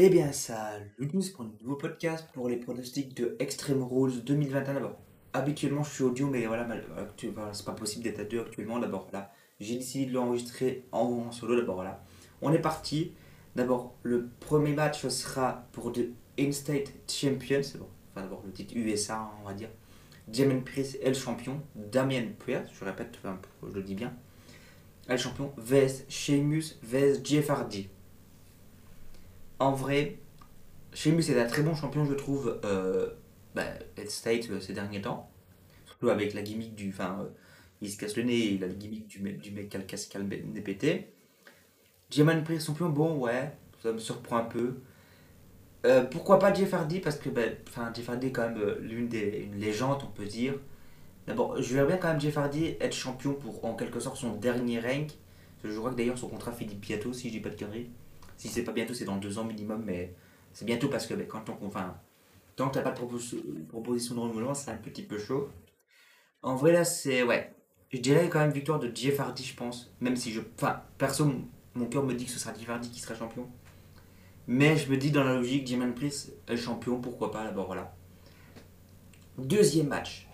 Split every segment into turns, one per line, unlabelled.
Eh bien, salut pour un nouveau podcast pour les pronostics de Extreme Rules 2021 d'abord. Habituellement, je suis audio, mais actu- voilà, c'est pas possible d'être à deux actuellement. D'abord, là, j'ai décidé de l'enregistrer en, solo. D'abord, voilà. On est parti. D'abord, le premier match sera pour The In-State Champions. Enfin, d'abord, le titre USA, on va dire. Damien Priest est champion. Damien Priest, je répète, je le dis bien. Est le champion. vs Sheamus vs Jeff Hardy. En vrai, Sheamus est un très bon champion, je trouve, euh, bah, State euh, ces derniers temps. Surtout avec la gimmick du. Enfin, euh, il se casse le nez, il a la gimmick du mec, qui a le casque qui a le nez pété. Jaman Priest champion, bon, ouais, ça me surprend un peu. Euh, pourquoi pas Jeff Hardy Parce que ben, Jeff Hardy est quand même l'une des une légende, on peut dire. D'abord, je verrais bien quand même Jeff Hardy être champion pour en quelque sorte son dernier rank. Je crois que d'ailleurs son contrat finit bientôt, si je dis pas de conneries. Si c'est pas bientôt, c'est dans deux ans minimum, mais c'est bientôt parce que ben, quand on, enfin, tant que t'as pas de propos- proposition de renouvellement, c'est un petit peu chaud. En vrai, là, c'est. Ouais. Je dirais quand même victoire de Jeff Hardy, je pense. Même si je. Enfin, perso, mon- cœur me dit que ce sera Jeff Hardy qui sera champion. Mais je me dis dans la logique, Jaman Priest est champion, pourquoi pas, d'abord, voilà. Deuxième match.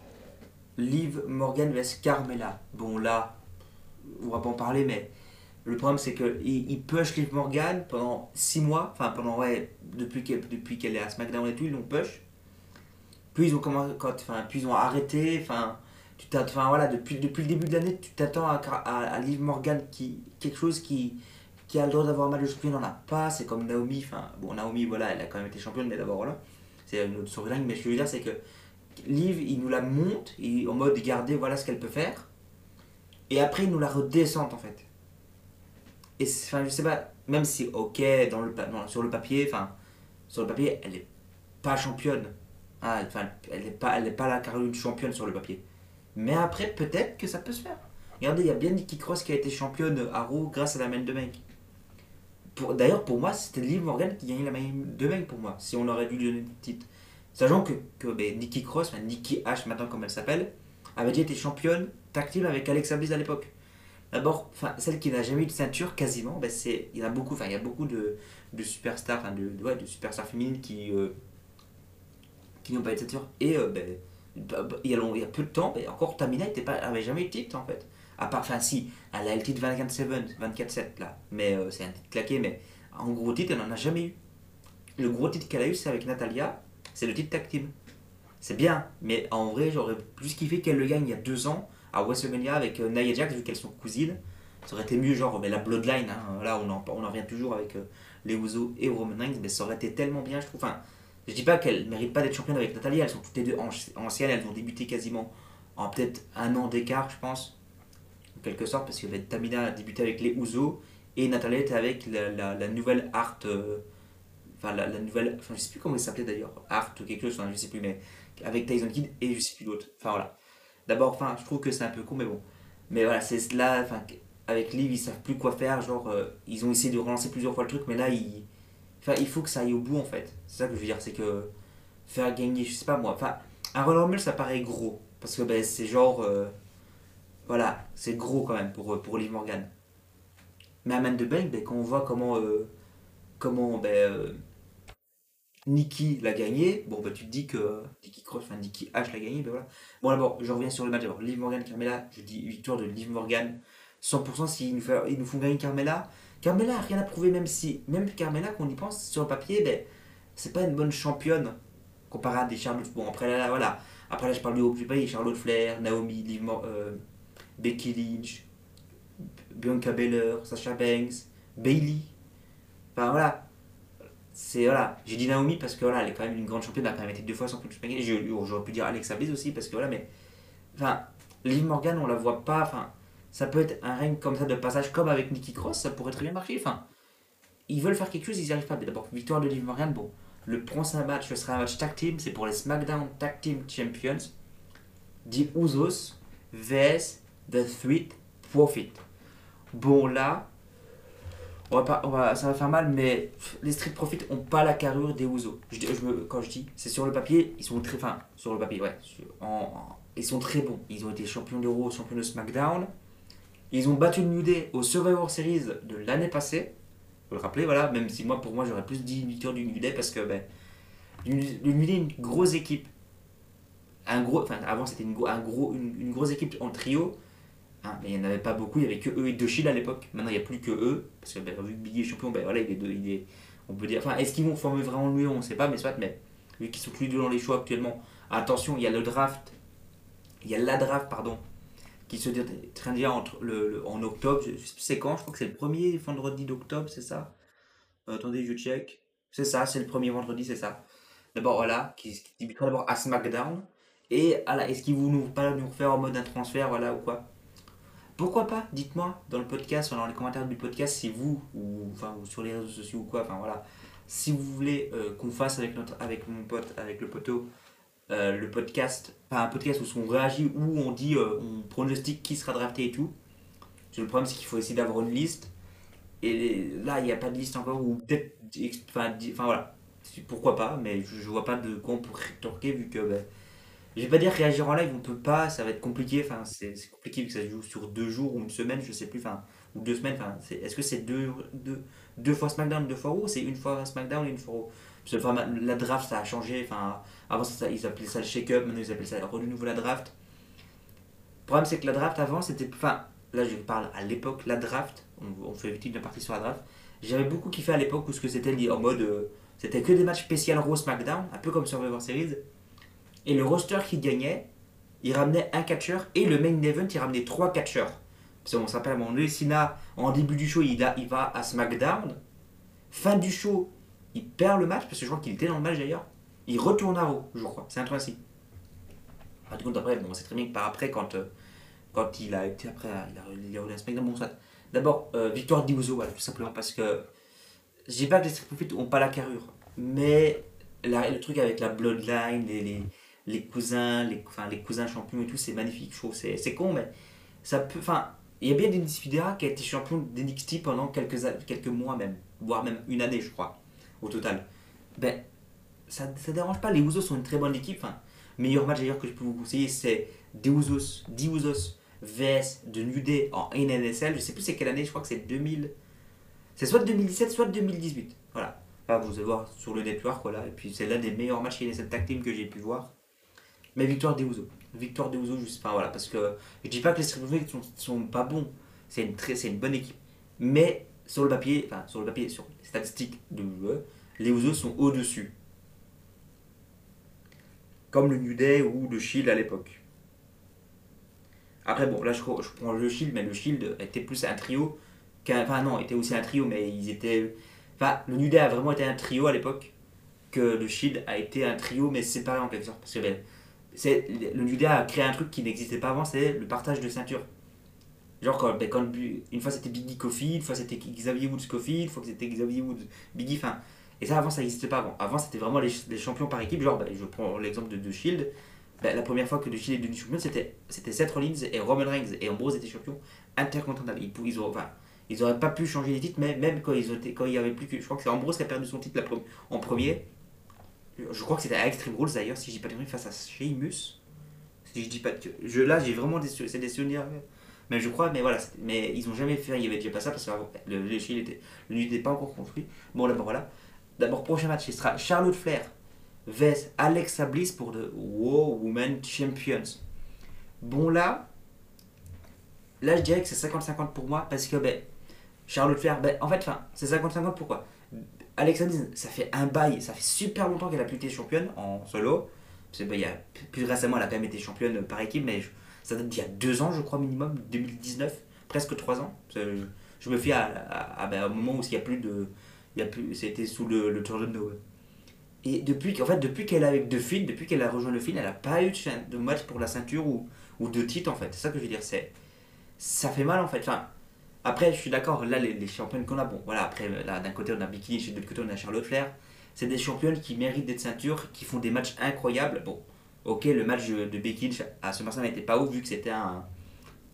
Liv Morgan vs Carmela. Bon, là, on va pas en parler, mais le problème c'est que il, il push Liv Morgan pendant 6 mois, enfin pendant ouais, depuis qu'elle depuis est à SmackDown et tout, ils l'ont push. Puis ils ont commencé quand enfin puis ils ont arrêté, enfin tu voilà, depuis depuis le début de l'année, tu t'attends à, à, Liv Morgan qui quelque chose qui qui a le droit d'avoir mal au champion, n'en a pas, c'est comme Naomi, enfin bon Naomi voilà, elle a quand même été championne mais d'abord voilà. C'est une autre storyline mais ce que je veux dire c'est que Liv, il nous la monte et en mode garder voilà ce qu'elle peut faire. Et après, il nous la redescente en fait. Et enfin, je sais pas, même si, ok, dans le, sur le papier, enfin, sur le papier, elle est pas championne. Ah, elle est pas, elle est pas la Caroline championne sur le papier. Mais après, peut-être que ça peut se faire. Regardez, il y a bien Nikki Cross qui a été championne à Raw grâce à la main de mec. Pour, d'ailleurs, pour moi, c'était Liv Morgan qui gagnait la main de mec pour moi, si on aurait dû lui donner le titre. Sachant que, que ben, Nikki Cross, Nikki H maintenant comme elle s'appelle, avait déjà été championne tactile avec Alexa Bliss à l'époque. D'abord, celle qui n'a jamais eu de ceinture quasiment, ben, c'est, il y a beaucoup, enfin, il y a beaucoup de, de superstars, de, ouais, de superstars féminines qui, euh, qui n'ont pas eu de ceinture. Et euh, ben, bah, bah, il, y a long- il y a peu de temps, ben, encore Tamina était pas, avait jamais eu de titre en fait. À part, enfin, si, elle a le titre 24-7, 24-7 là, mais euh, c'est un titre claqué, mais en gros titre, elle n'en a jamais eu. Le gros titre qu'elle a eu, c'est avec Natalia, c'est le titre tag team. C'est bien, mais en vrai, j'aurais plus kiffé qu'elle le gagne il y a deux ans à WrestleMania avec euh, Nia Jax, vu qu'elles sont cousines. Ça aurait été mieux, genre, mais la Bloodline, hein, là on en, revient toujours avec euh, les Usos et Roman Reigns, mais ça aurait été tellement bien, je trouve. Enfin, je dis pas qu'elles méritent pas d'être championnes avec Natalia, elles sont toutes les deux anci- anciennes, elles ont débuté quasiment en peut-être un an d'écart, je pense, en quelque sorte, parce que Tamina a débuté avec les Usos et Natalia était avec la, nouvelle Art. euh, Enfin, la, nouvelle. Enfin, je sais plus comment il s'appelait d'ailleurs. Art ou quelque chose, je sais plus, mais avec Tyson Kidd et je sais plus l'autre. Enfin voilà. D'abord, enfin, je trouve que c'est un peu con, mais bon. Mais voilà, c'est là, enfin, avec Liv, ils savent plus quoi faire. Genre, euh, ils ont essayé de relancer plusieurs fois le truc, mais là, ils. Enfin, il faut que ça aille au bout en fait. C'est ça que je veux dire, c'est que faire gagner, je sais pas moi. Enfin, un Royal Rumble, ça paraît gros. Parce que ben, c'est genre. euh, voilà, c'est gros quand même pour, euh, pour Liv Morgan. Mais à Man de Bank, ben, quand on voit comment. euh, comment ben, Nikki l'a gagné, bon bah tu te dis que Nikki Cross, enfin Nikki H l'a gagné, ben voilà. Bon d'abord, je reviens sur le match d'abord. Liv Morgan, Carmela, je dis victoire de Liv Morgan. 100% s'ils nous, font gagner Carmela. Carmela rien à prouver, même si, même Carmela, qu'on y pense, sur le papier, ben, c'est pas une bonne championne comparé à des Charlotte. Bon après là, là, voilà. Après là je parle du haut du pays, Charlotte Flair, Naomi, Liv Mor- euh, Becky Lynch, Bianca Belair, Sasha Banks, Bailey. Enfin voilà, c'est voilà, j'ai dit Naomi parce que voilà, elle est quand même une grande championne, elle a quand même été deux fois sans plus gagner. J'aurais pu dire Alexa Bliss aussi parce que voilà, mais enfin, Liv Morgan, on la voit pas. Enfin, ça peut être un règne comme ça de passage, comme avec Nikki Cross, ça pourrait très bien marcher. Enfin, ils veulent faire quelque chose, ils n'y arrivent pas. Mais d'abord, victoire de Liv Morgan, bon, le prochain match, ce sera un match tag team, c'est pour les SmackDown Tag Team Champions, The Usos vs The Street Profit. Bon là, on va ça va faire mal, mais les Street Profits ont pas la carrure des Usos. Je, quand je dis, c'est sur le papier, ils sont très, en- ils sont très bons. Ils ont été champions d'Euro, champions de SmackDown. Ils ont battu le New Day au Survivor Series de l'année passée. Faut le rappeler, voilà. Même si moi, pour moi, j'aurais plus dit victoire du New Day parce que ben, le New Day est une grosse équipe. Un gros, avant, c'était une, un une, grosse équipe en trio. Hein, mais il n'y en avait pas beaucoup, il n'y avait que eux et deux Shield à l'époque. Maintenant, il n'y a plus que eux. Parce que ben, vu que Biggie est champion, ben, voilà, il est, on peut dire. Enfin, est-ce qu'ils vont former vraiment le On ne sait pas, mais soit, mais vu qu'ils sont plus dans les choix actuellement. Attention, il y a le draft. Il y a la draft, pardon, qui se traîne entre le, en octobre. C'est quand, je crois que c'est le premier vendredi d'octobre, c'est ça? Euh, Attendez, je check. C'est ça, c'est le premier vendredi, c'est ça. D'abord, voilà, qui, qui débutera d'abord à SmackDown. Et voilà, est-ce qu'ils vont nous, pas nous refaire en mode un transfert, voilà, ou quoi? Pourquoi pas Dites-moi dans le podcast, dans les commentaires du podcast, si vous, ou, enfin, sur les réseaux sociaux ou quoi, enfin voilà, si vous voulez euh, qu'on fasse avec, notre, avec mon pote, avec le poteau, euh, le podcast, pas un podcast où on réagit, où on dit, euh, on pronostique qui sera drafté et tout. Le problème, c'est qu'il faut essayer d'avoir une liste. Et là, il n'y a pas de liste encore, ou peut-être, enfin, voilà, pourquoi pas, mais je, je vois pas de quoi on pourrait rétorquer vu que. Ben, je vais pas dire réagir en live, on peut pas, ça va être compliqué. Enfin, c'est compliqué vu que ça se joue sur deux jours ou une semaine, je sais plus. Enfin, ou deux semaines. Enfin, est-ce que c'est deux, deux, deux fois SmackDown, deux fois Raw C'est une fois SmackDown et une fois Raw? Parce que la draft, ça a changé. Enfin, avant, ils appelaient ça le shake-up, maintenant ils appellent ça de nouveau la draft. Le problème, c'est que la draft avant, c'était. Enfin, là, je parle à l'époque, la draft, on, on fait vite une partie sur la draft. J'avais beaucoup kiffé à l'époque où ce que c'était en mode. Euh, c'était que des matchs spécial Raw SmackDown, un peu comme Survivor Series. Et le roster qui gagnait, il ramenait un catcheur et le main event, il ramenait trois catcheurs. Parce qu'on s'appelle donné, Sina, en début du show, il, il va à SmackDown. Fin du show, il perd le match, parce que je crois qu'il était dans le match d'ailleurs. Il retourne à Raw, je crois. C'est un truc ainsi. Par contre, après, bon, c'est très bien que par après, quand, euh, quand il a été après, il a, il a, SmackDown, bon, D'abord, euh, victoire d'Iuso, voilà, tout simplement parce que. Dis pas que les Street Profits n'ont pas la carrure, mais le truc avec la Bloodline, les les cousins, les, enfin, les cousins champions et tout, c'est magnifique, je. C'est con, mais ça peut. Enfin, il y a bien Denis Fidera qui a été champion d'NXT pendant quelques, quelques mois même, voire même une année, je crois, au total. Ben, ça ne dérange pas. Les Usos sont une très bonne équipe. Enfin, meilleur match d'ailleurs que je peux vous conseiller, c'est des Usos, Usos vs de New en NNSL. Je sais plus c'est quelle année, je crois que c'est 2000. C'est soit 2017, soit 2018. Voilà. vous allez voir sur le network, voilà. Et puis c'est l'un des meilleurs matchs NSL Tag Team que j'ai pu voir. Mais victoire des Ouzo. Victoire des Ouzo, juste. Enfin voilà, parce que je dis pas que les Street sont, sont pas bons. C'est une, très, une bonne équipe. Mais sur le papier, enfin sur le papier, sur les statistiques de les Ouzo sont au-dessus. Comme le New Day ou le Shield à l'époque. Après, bon, là je, je, prends le Shield, mais le Shield était plus un trio. Enfin, non, était aussi un trio, mais ils étaient. Enfin, le New Day a vraiment été un trio à l'époque. Que le Shield a été un trio, mais séparé en quelque sorte. Parce que ben, c'est le Nuda a créé un truc qui n'existait pas avant, c'est le partage de ceinture. Genre quand, ben, une fois c'était Biggie Coffee, une fois c'était Xavier Woods Coffee, une fois c'était Xavier Woods Biggie, enfin et ça avant ça n'existait pas avant. Avant c'était vraiment les, champions par équipe, genre ben, je prends l'exemple de, de Shield. Ben, la première fois que The Shield est devenu champion, c'était, c'était Seth Rollins et Roman Reigns et Ambrose étaient champions intercontinental. Ils, ils, ils auraient pas pu changer les titres, mais même quand, ils ont quand il y avait plus que. Je crois que c'est Ambrose qui a perdu son titre en premier je crois que c'était à Extreme Rules d'ailleurs, si je dis pas de face à Sheamus. Je dis pas je, Là, j'ai vraiment des, c'est des souvenirs. Mais je crois, mais voilà, mais ils ont jamais fait, il y avait déjà pas ça parce que le, le était, le n'était pas encore construit. Bon, d'abord voilà. D'abord, prochain match, ce sera Charlotte Flair vs Alexa Bliss pour de Wow Women Champions. Bon, là, là, je dirais que c'est 50-50 pour moi parce que, ben, Charlotte Flair, ben, en fait, c'est 50-50 pourquoi Alexa ça fait un bail, ça fait super longtemps qu'elle a plus été championne en solo. Parce a, plus récemment, elle a quand même été championne par équipe, mais ça date d'il y a deux ans, je crois, minimum, 2019, presque trois ans. Je, me fie à, à, ben, moment où il a plus de. Il y a plus, c'était sous le, le Tour de Noël. Et depuis, en fait, depuis qu'elle est avec De Fil, depuis qu'elle a rejoint le film, elle n'a pas eu de match pour la ceinture ou, ou de titre en fait. C'est ça que je veux dire. C'est, ça fait mal en fait. Enfin, après, je suis d'accord, là, les, les championnes qu'on a, bon, voilà, après, là, d'un côté, on a Bikini, de l'autre côté, on a Charlotte Flair. C'est des championnes qui méritent d'être ceintures, qui font des matchs incroyables. Bon, ok, le match de Becky à ce moment n'était pas ouf, vu que c'était un,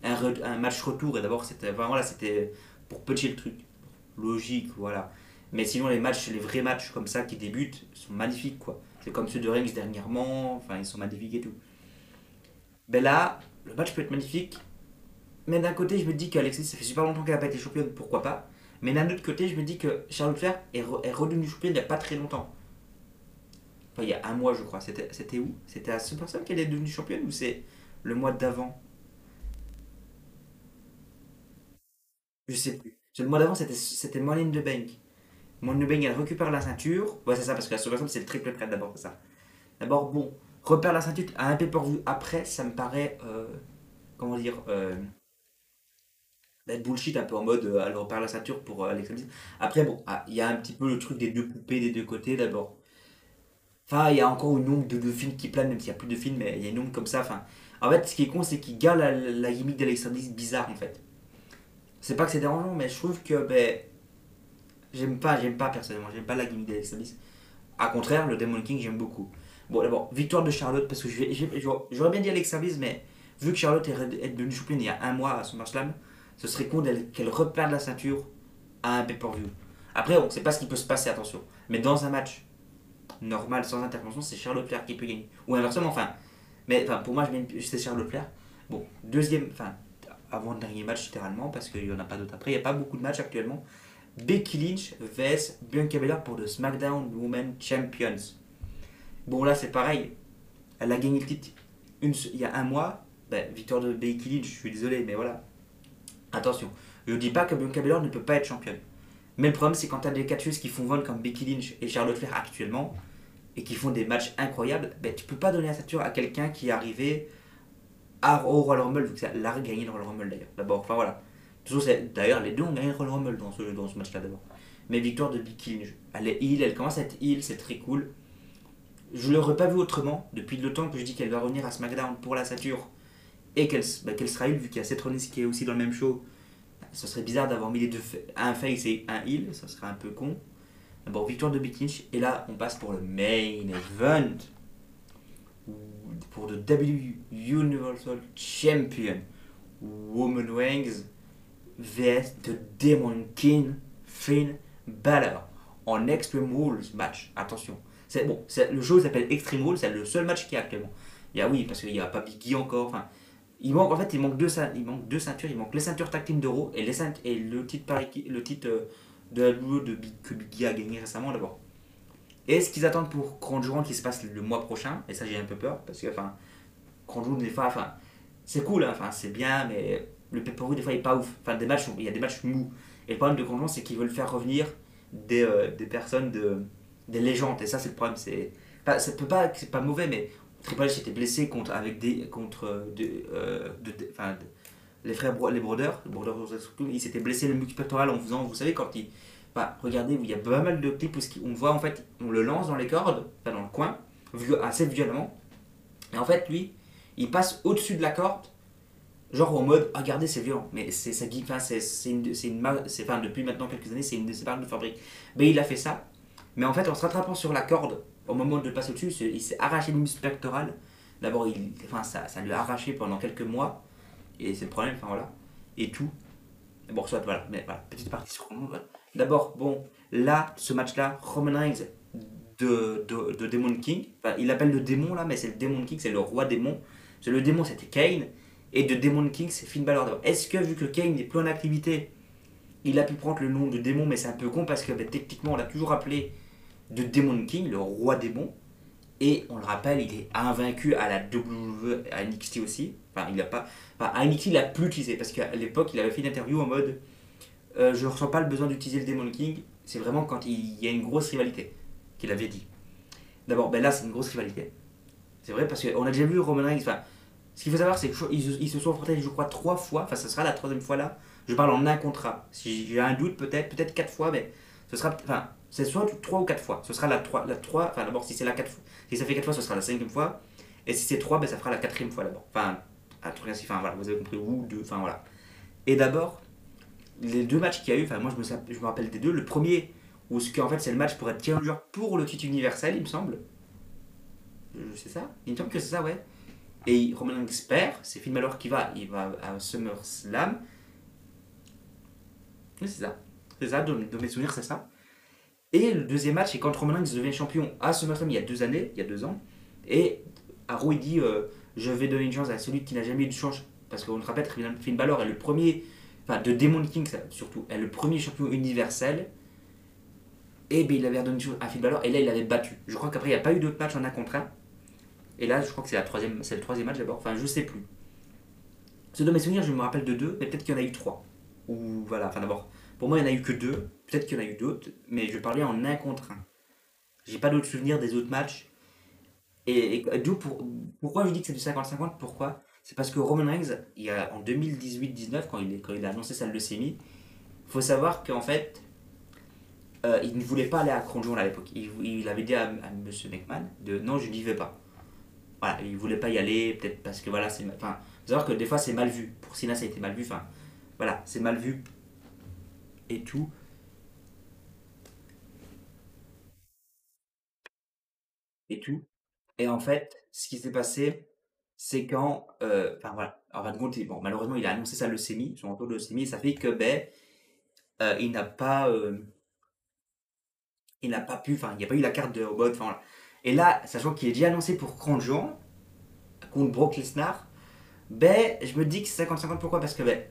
un, match retour, et d'abord, c'était voilà, c'était pour petit le truc. Logique, voilà. Mais sinon, les matchs, les vrais matchs comme ça qui débutent, sont magnifiques, quoi. C'est comme ceux de Reigns dernièrement, enfin, ils sont magnifiques et tout. Ben là, le match peut être magnifique, mais d'un côté, je me dis qu'Alexis, ça fait super longtemps qu'elle n'a pas été championne, pourquoi pas Mais d'un autre côté, je me dis que Charlotte Flair est, est redevenue championne il n'y a pas très longtemps. Enfin, il y a un mois, je crois. C'était où? C'était à SummerSlam qu'elle est devenue championne ou c'est le mois d'avant? Je sais plus. Le mois d'avant, c'était Money in the Bank. Money in elle récupère la ceinture. Ouais, c'est ça, parce que la SummerSlam, c'est le triple threat d'abord, ça. D'abord, bon, repère la ceinture à un pay-per-view après, ça me paraît. euh, comment dire euh, d'être bullshit un peu en mode euh, elle repère la ceinture pour euh. Après, bon, ah, il y a un petit peu le truc des deux poupées des deux côtés d'abord. Enfin, il y a encore une ombre de, de films qui plane, même s'il n'y a plus de films, mais il y a une ombre comme ça. En fait, ce qui est con, c'est qu'il garde la, la gimmick d'Alexa Bliss bizarre en fait. C'est pas que c'est dérangeant, mais je trouve que ben, j'aime pas, j'aime pas personnellement, j'aime pas la gimmick d'Alexa Bliss. A contraire, le Demon King, j'aime beaucoup. Bon, d'abord, victoire de Charlotte, parce que j'aurais bien dit Alexa Bliss, mais vu que Charlotte est, devenue championne il y a un mois à SummerSlam, ce serait con qu'elle reperde la ceinture à un pay-per-view. Après, on sait pas ce qui peut se passer, attention. Mais dans un match normal, sans intervention, c'est Charlotte Flair qui peut gagner. Ou inversement, enfin. Mais enfin, pour moi, c'est Charlotte Flair. Bon, deuxième, enfin, avant le dernier match, littéralement, parce qu'il n'y en a pas d'autres après. Il n'y a pas beaucoup de matchs actuellement. Becky Lynch vs Bianca Belair pour le SmackDown Women Champions. Bon, là, c'est pareil. Elle a gagné le titre une il y a un mois. Ben, victoire de Becky Lynch, je suis désolé, mais voilà. Attention, je ne dis pas que Bianca Belair ne peut pas être championne. Mais le problème, c'est quand tu as des catcheuses qui font vendre comme Becky Lynch et Charlotte Flair actuellement, et qui font des matchs incroyables, ben, tu peux pas donner la ceinture à quelqu'un qui est arrivé à, au Royal Rumble, vu que ça l'a gagné le Royal Rumble d'ailleurs. D'abord, enfin voilà. D'ailleurs, les deux ont gagné le Royal Rumble dans ce, match-là d'abord. Mais victoire de Becky Lynch. Elle est heal, elle commence à être heal, c'est très cool. Je l'aurais pas vu autrement depuis le temps que je dis qu'elle va revenir à SmackDown pour la ceinture et qu'elle bah, qu'elle sera heal, vu qu'il y a Seth Rollins qui est aussi dans le même show. Ce serait bizarre d'avoir mis les deux, un face et un heal, ça serait un peu con. D'abord, victoire de Becky Lynch, et là, on passe pour le main event. Ou- Pour le W Universal Champion. Woman Wings vs The Demon King Finn Balor en Extreme Rules match. Attention. Bon, le show s'appelle Extreme Rules, c'est le seul match qu'il y a actuellement. Il y a oui, parce qu'il n'y a pas Biggie encore. Enfin, il manque, en fait, il manque deux, il manque deux ceintures. Il manque les ceintures tag team d'Euro et, les et le titre, par équipe- le titre euh, de la WWE de Big, que Biggie a gagné récemment d'abord. Et ce qu'ils attendent pour Grand Jour qui se passe le mois prochain, et ça j'ai un peu peur, parce que enfin, Grand Jour des fois, enfin, c'est cool, hein, c'est bien, mais le pay des fois il est pas ouf. Enfin, des matchs, il y a des matchs mous. Et le problème de Grand Jour, c'est qu'ils veulent faire revenir des, euh, des personnes, de, des légendes, et ça c'est le problème. C'est, enfin, ça peut pas, c'est pas mauvais, mais Triple H était blessé contre, avec des, contre euh, euh, de- de- enfin, les frères, les Broders, il s'était blessé le muscle pectoral en faisant, vous savez, quand il, Enfin, regardez, il y a pas mal de clips où on voit en fait, on le lance dans les cordes, dans le coin, assez violemment. Et en fait, lui, il passe au-dessus de la corde, genre en mode, Ah, regardez, c'est violent. Mais c'est ça enfin, c'est une, c'est depuis maintenant quelques années, c'est une de ses marques de fabrique. Mais il a fait ça. Mais en fait, en se rattrapant sur la corde, au moment de passer au-dessus, c'est- il s'est arraché le muscle pectoral. D'abord, il, enfin, ça, ça lui arraché pendant quelques mois. Et c'est le problème, enfin voilà. Et tout. Bon, soit, voilà. Mais voilà, petite partie sur Roman, voilà. D'abord, bon, là, ce match-là, Roman Reigns de, de, de Demon King. Il appelle le démon là, mais c'est le Demon King, c'est le roi démon. Que le démon, c'était Kane. Et de Demon King, c'est Finn Balor. Est-ce que, vu que Kane n'est plus en activité, il a pu prendre le nom de démon, mais c'est un peu con parce que ben, techniquement, on l'a toujours appelé de Demon King, le roi démon. Et on le rappelle, il est invaincu à la WWE, à NXT aussi. Enfin, il a pas. Enfin, à NXT, il a plus utilisé parce qu'à l'époque, il avait fait une interview en mode euh, Je ne ressens pas le besoin d'utiliser le Demon King. C'est vraiment quand il y a une grosse rivalité qu'il avait dit. D'abord, ben là, c'est une grosse rivalité. C'est vrai parce qu'on a déjà vu Roman Reigns. Enfin, ce qu'il faut savoir, c'est qu'ils ils se sont affrontés, je crois, trois fois. Enfin, ce sera la troisième fois là. Je parle en un contrat. Si j'ai un doute, peut-être, peut-être quatre fois, mais ce sera. Enfin, c'est soit trois ou quatre fois. Ce sera la trois. La trois enfin, d'abord, si c'est la quatre fois. Si ça fait quatre fois, ce sera la cinquième fois. Et si c'est trois, ben, ça fera la quatrième fois d'abord. Enfin, un truc ainsi. Enfin, voilà, vous avez compris. Ou deux. Enfin, voilà. Et d'abord, les deux matchs qu'il y a eu, enfin, moi, je me, je me rappelle des deux. Le premier, où ce qu'en fait, c'est le match pour être challenger pour le titre universel, il me semble. Je- C'est ça? Il me semble que c'est ça, ouais. Et Roman Reigns c'est Finn Balor qui va, il va à SummerSlam. C'est ça. C'est ça, de, de mes souvenirs, c'est ça. Et le deuxième match, c'est quand Roman Reigns devient champion à SummerSlam il y a deux années, il y a deux ans. Et Arrow, il dit euh, Je vais donner une chance à celui qui n'a jamais eu de chance. Parce qu'on te rappelle, Finn Balor est le premier enfin de Demon King surtout, est le premier champion universel. Et ben, il avait redonné à Finn Balor, et là il avait battu. Je crois qu'après il n'y a pas eu d'autres matchs en un contre un. Et là, je crois que c'est, la troisième, c'est le troisième match d'abord, enfin je sais plus. C'est de mes souvenirs, je me rappelle de deux, mais peut-être qu'il y en a eu trois. Ou voilà, enfin d'abord, pour moi il n'y en a eu que deux, peut-être qu'il y en a eu d'autres, mais je parlais en un contre un. J'ai pas d'autres souvenirs des autres matchs. Et, d'où pour, pourquoi je dis que c'est du 50-50 Pourquoi? C'est parce que Roman Reigns, il a, en 2018-19, quand il, a annoncé sa leucémie, faut savoir qu'en fait, euh, il ne voulait pas aller à Crown à l'époque. Il, avait dit à, à M. McMahon de non, je n'y vais pas. Voilà, il voulait pas y aller, peut-être parce que voilà, c'est. Enfin, savoir que des fois c'est mal vu. Pour Sina, ça a été mal vu. Enfin, voilà, c'est mal vu et tout. Et tout. Et en fait, ce qui s'est passé, c'est quand. Euh, enfin voilà, en bon, malheureusement, il a annoncé sa leucémie, son retour de leucémie, et ça fait que, ben, euh, il n'a pas. Euh, il n'a pas pu. Enfin, il n'y a pas eu la carte de robot. Enfin. Et là, sachant qu'il est déjà annoncé pour Cranjon, contre Brock Lesnar, ben, je me dis que c'est 50-50. Pourquoi? Parce que, ben,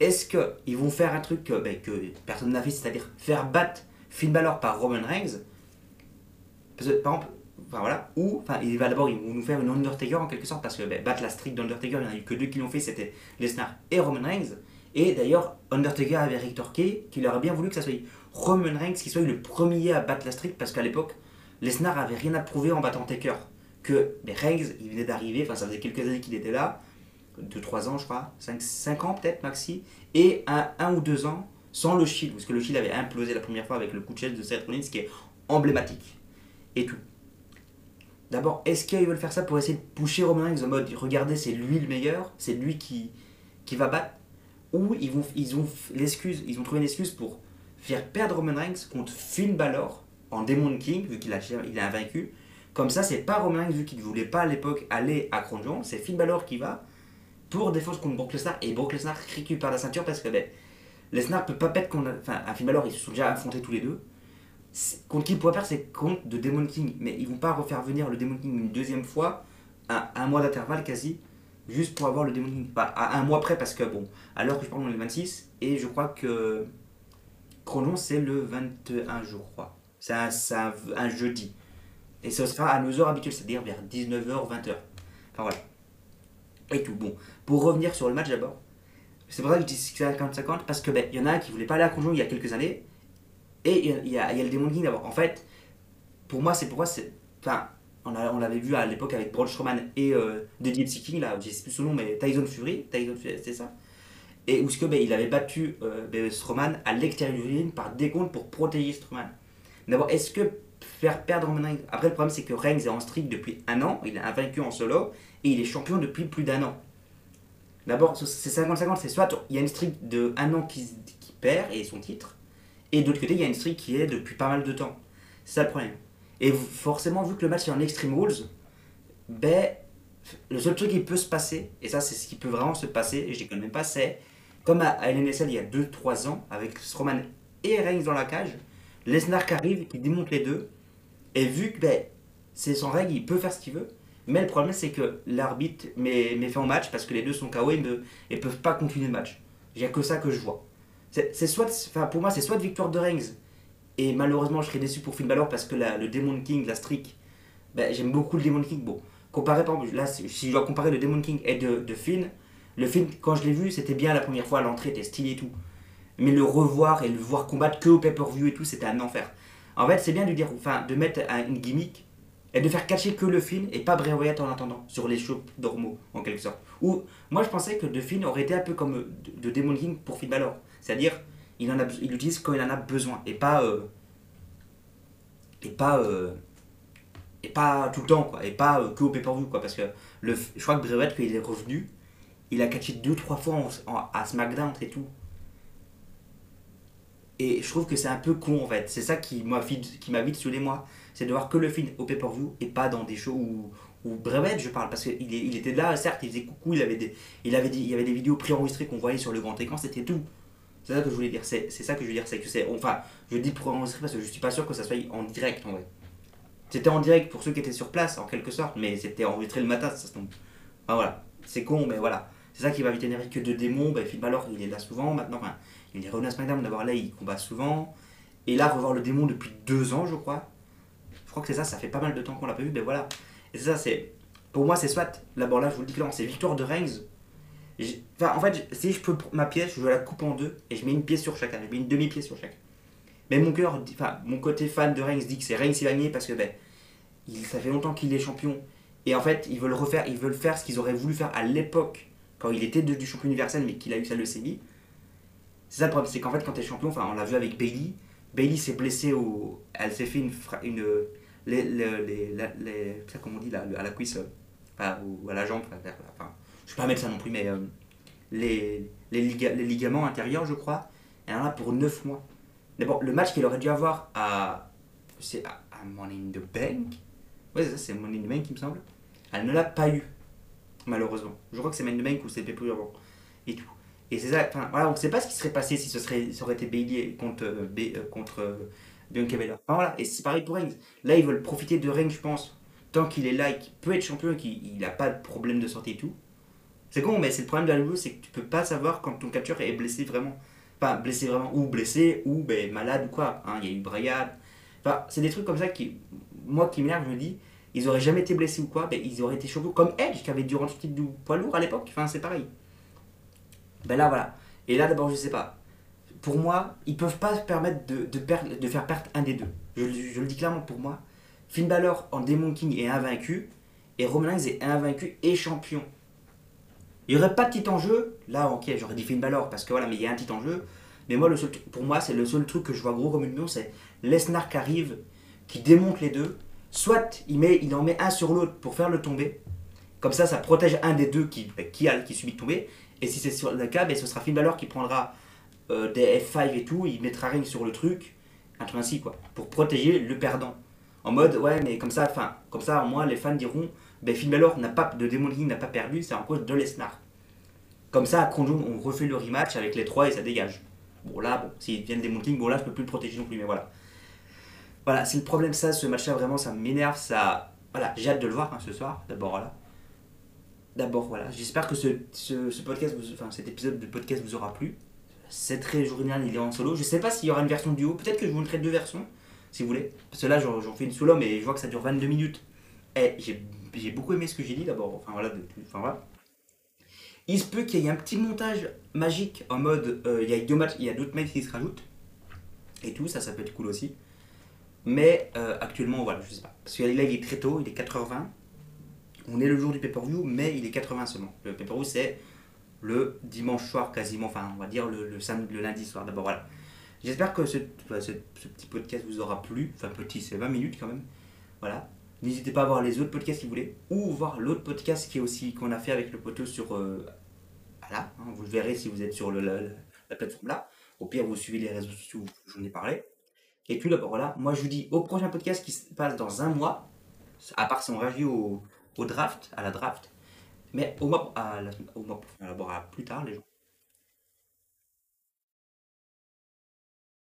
est-ce qu'ils vont faire un truc ben, que personne n'a fait, c'est-à-dire faire battre Finn Balor par Roman Reigns? Parce que, par exemple, enfin voilà, ou, enfin, il va d'abord, nous faire une Undertaker en quelque sorte, parce que ben, battre la streak d'Undertaker, il n'y en a eu que deux qui l'ont fait, c'était Lesnar et Roman Reigns. Et d'ailleurs, Undertaker avait rétorqué qu'il aurait bien voulu que ça soit Roman Reigns qui soit le premier à battre la streak, parce qu'à l'époque, Lesnar avait rien à prouver en battant Taker. Que les Reigns, il venait d'arriver, enfin ça faisait quelques années qu'il était là, 2-3 ans je crois, 5, ans peut-être maxi, et un, un ou deux ans sans le Shield, parce que le Shield avait implosé la première fois avec le coup de chaise de Seth Rollins, qui est emblématique. Et tout. D'abord, est-ce qu'ils veulent faire ça pour essayer de pousser Roman Reigns en mode regardez, c'est lui le meilleur, c'est lui qui, va battre Ou ils, vont, ils ont l'excuse, ils ont trouvé une excuse pour faire perdre Roman Reigns contre Finn Balor en Demon King, vu qu'il a, il vaincu. Comme ça, c'est pas Roman Reigns, vu qu'il ne voulait pas à l'époque aller à Crown c'est Finn Balor qui va pour défendre contre Brock Lesnar. Et Brock Lesnar récupère la ceinture parce que ben, Lesnar peut pas perdre. Enfin, Finn Balor, ils se sont déjà affrontés tous les deux. Contre qui il pourrait perdre, c'est contre de Demon King. Mais ils vont pas refaire venir le Demon King une deuxième fois, à un mois d'intervalle quasi, juste pour avoir le Demon King. Pas à un mois près, parce que bon, à l'heure que je parle, on est le 26, et je crois que. Chronon, c'est le 21, je crois. C'est un, un, jeudi. Et ça sera à nos heures habituelles, c'est-à-dire vers 19h, 20h. Enfin voilà. Et tout. Bon, pour revenir sur le match d'abord, c'est pour ça que je dis 50-50, parce que ben, il y en a un qui voulait pas aller à Conjon il y a quelques années, et il y a, le Demon King d'abord. En fait, pour moi, c'est pourquoi c'est. Enfin, on, l'avait vu à l'époque avec Braun Strowman et euh, The Gypsy King, là, je sais plus son nom, mais Tyson Fury, Tyson Fury, c'est ça et où ben, il avait battu euh, ben, à l'extérieur du ring par décompte pour protéger Strowman. D'abord, est-ce que faire perdre Roman Reigns Après, le problème, c'est que Reigns est en streak depuis un an, il a vaincu en solo, et il est champion depuis plus d'un an. D'abord, c'est 50-50, c'est soit il y a une streak de un an qui, perd et son titre, et d'autre côté, il y a une streak qui est depuis pas mal de temps. C'est ça le problème. Et forcément, vu que le match est en Extreme Rules, ben, le seul truc qui peut se passer, et ça c'est ce qui peut vraiment se passer, et je ne connais même pas, c'est comme à, LNSL il y a 2-3 ans, avec Strowman et Reigns dans la cage, Lesnar qui arrive, qui démonte les deux, et vu que ben, c'est son règle, il peut faire ce qu'il veut. Mais le problème, c'est que l'arbitre met, met, fin au match parce que les deux sont KO et ne peuvent pas continuer le match. Il n'y a que ça que je vois. C'est soit, enfin pour moi, c'est soit victoire de Reigns, et malheureusement, je serais déçu pour Finn Balor parce que le Demon King, la streak, ben, j'aime beaucoup le Demon King. Bon, comparé par là, si je dois comparer le Demon King et de, de Finn, le Finn, quand je l'ai vu, c'était bien la première fois, l'entrée était stylée et tout mais le revoir et le voir combattre que au pay-per-view et tout, c'était un enfer. En fait, c'est bien de dire, enfin, de mettre une gimmick et de faire catcher que le film et pas Bray en attendant sur les shows normaux en quelque sorte. Ou moi je pensais que The Finn aurait été un peu comme de, Demon King pour Finn Balor, c'est-à-dire il en a il l'utilise quand il en a besoin et pas euh, et pas euh, et pas tout le temps quoi et pas euh, que au pay-per-view quoi parce que le je crois que Wyatt quand il est revenu, il a catché deux trois fois à SmackDown et tout et je trouve que c'est un peu con en fait. C'est ça qui m'a vite sur les mois. C'est de voir que le film au pay-per-view et pas dans des shows où, où Brevet, je parle. Parce qu'il il était là, certes, il faisait coucou, il avait des, il avait il y avait des vidéos préenregistrées qu'on voyait sur le grand écran, c'était tout. C'est ça que je voulais dire. C'est ça que je veux dire. C'est que c'est. Enfin, je dis préenregistré parce que je suis pas sûr que ça soit en direct en vrai. C'était en direct pour ceux qui étaient sur place en quelque sorte, mais c'était enregistré le matin, ça se tombe. Enfin voilà. C'est con, mais voilà. C'est ça qui va vite énerver que de démons. Ben, Finn Balor, il est là souvent maintenant. Enfin, il est revenu à SmackDown. D'abord là, il combat souvent. Et là, faut voir le démon depuis deux ans, je crois. Je crois que c'est ça, ça fait pas mal de temps qu'on l'a pas vu. Ben voilà. Et c'est ça, c'est. Pour moi, c'est soit. D'abord là, je vous le dis clairement, c'est victoire de Reigns. En fait, si je peux ma pièce, je la coupe en deux et je mets une pièce sur chacun. Je mets une demi-pièce sur chacun. Mais mon cœur, enfin, mon côté fan de Reigns dit que c'est Reigns qui va gagner parce que ben, ça fait longtemps qu'il est champion. Et en fait, ils veulent refaire, ils veulent faire ce qu'ils auraient voulu faire à l'époque quand il était devenu champion universel mais qu'il a eu sa leucémie. C'est ça le problème, c'est qu'en fait, quand tu es champion, enfin, on l'a vu avec Bailey. Bailey s'est blessée au. Elle s'est fait une. une les, les, les, les- comment on dit là, à la cuisse, euh, ou à la jambe, enfin, je vais pas mettre ça non plus, mais euh, les, les, les ligaments intérieurs, je crois, elle en a pour 9 mois. Bon, le match qu'elle aurait dû avoir à. C'est à, à Money in the Bank? Ouais, c'est ça, c'est Money in the Bank, il me semble. Elle ne l'a pas eu, malheureusement. Je crois que c'est Money in the Bank ou c'est Pay avant. Et tout. Et c'est ça, enfin, voilà, on ne sait pas ce qui serait passé si ce serait, ça aurait été Bailey contre, euh, Ba- euh, contre euh. Enfin voilà, et c'est pareil pour Reigns. Là, ils veulent profiter de Reigns, je pense. Tant qu'il est là et qu'il peut être champion qu'il n'a pas de problème de santé et tout. C'est con, mais c'est le problème de la WWE, c'est que tu peux pas savoir quand ton catcheur est blessé vraiment. Enfin, blessé vraiment, ou blessé, ou ben, malade ou quoi. hein. Il y a eu Brian. Enfin, c'est des trucs comme ça qui, moi qui m'énerve, je me dis, ils auraient jamais été blessés ou quoi, ben, ils auraient été champions comme Edge qui avait durant le titre du poids lourd à l'époque. Enfin, c'est pareil. Ben là, voilà. Et là, d'abord, je sais pas. Pour moi, ils peuvent pas se permettre de, de, de faire perdre un des deux. Je, je le dis clairement pour moi. Finn Balor en Demon King est invaincu, et Roman Reigns est invaincu et champion. Il n'y aurait pas de titre en jeu. Là, ok, j'aurais dit Finn Balor parce que voilà, mais il y a un titre en jeu. Mais moi, le seul, pour moi, c'est le seul truc que je vois gros comme une maison, c'est Lesnar qui arrive, qui démonte les deux. Soit il, met, il en met un sur l'autre pour faire le tomber. Comme ça, ça protège un des deux qui, qui, a, qui subit de tomber. Et si c'est sur le cas, ben, ce sera Finn Balor qui prendra euh, des F5 et tout. Il mettra Reigns sur le truc. Un truc ainsi, quoi. Pour protéger le perdant. En mode, ouais, mais comme ça, enfin, comme ça, au moins, les fans diront, ben, Finn n'a pas, de Demon King n'a pas perdu, c'est en cause de Lesnar. Comme ça, à Crown on refait le rematch avec les trois et ça dégage. Bon, là, bon, s'ils viennent Demon King, bon, là, je peux plus le protéger non plus, mais voilà. Voilà, c'est le problème, ça, ce match-là, vraiment, ça m'énerve, ça... Voilà, j'ai hâte de le voir hein, ce soir, d'abord, voilà. D'abord, voilà, j'espère que ce, ce, podcast, enfin, cet épisode de podcast vous aura plu. C'est très journal, il est en solo. Je sais pas s'il y aura une version duo, peut-être que je vous montrerai deux versions, si vous voulez. Parce que là, j'en fais une solo, mais je vois que ça dure 22 minutes. Et j'ai j'ai beaucoup aimé ce que j'ai dit d'abord, enfin voilà, enfin voilà. Il se peut qu'il y ait un petit montage magique en mode euh, il y a deux matchs, il y a d'autres matchs qui se rajoutent et tout, ça ça peut être cool aussi. Mais euh, actuellement voilà, je sais pas. Parce que là il est très tôt, il est 4h20. On est le jour du pay-per-view, mais il est 80 seulement. Le pay-per-view c'est le dimanche soir quasiment, enfin on va dire le, samedi, le lundi soir d'abord voilà. J'espère que ce, ce petit podcast vous aura plu. Enfin petit, c'est 20 minutes quand même. Voilà. N'hésitez pas à voir les autres podcasts si vous voulez, ou voir l'autre podcast qui est aussi qu'on a fait avec le poteau sur euh, hein, vous le verrez si vous êtes sur le, la, la- la plateforme là. Au pire, vous suivez les réseaux sociaux, j'en ai parlé. Et puis d'abord, voilà, moi je vous dis au prochain podcast qui se passe dans un mois, à part si on réagit au, au draft, à la draft, mais au mois, à au mois, à plus tard les gens.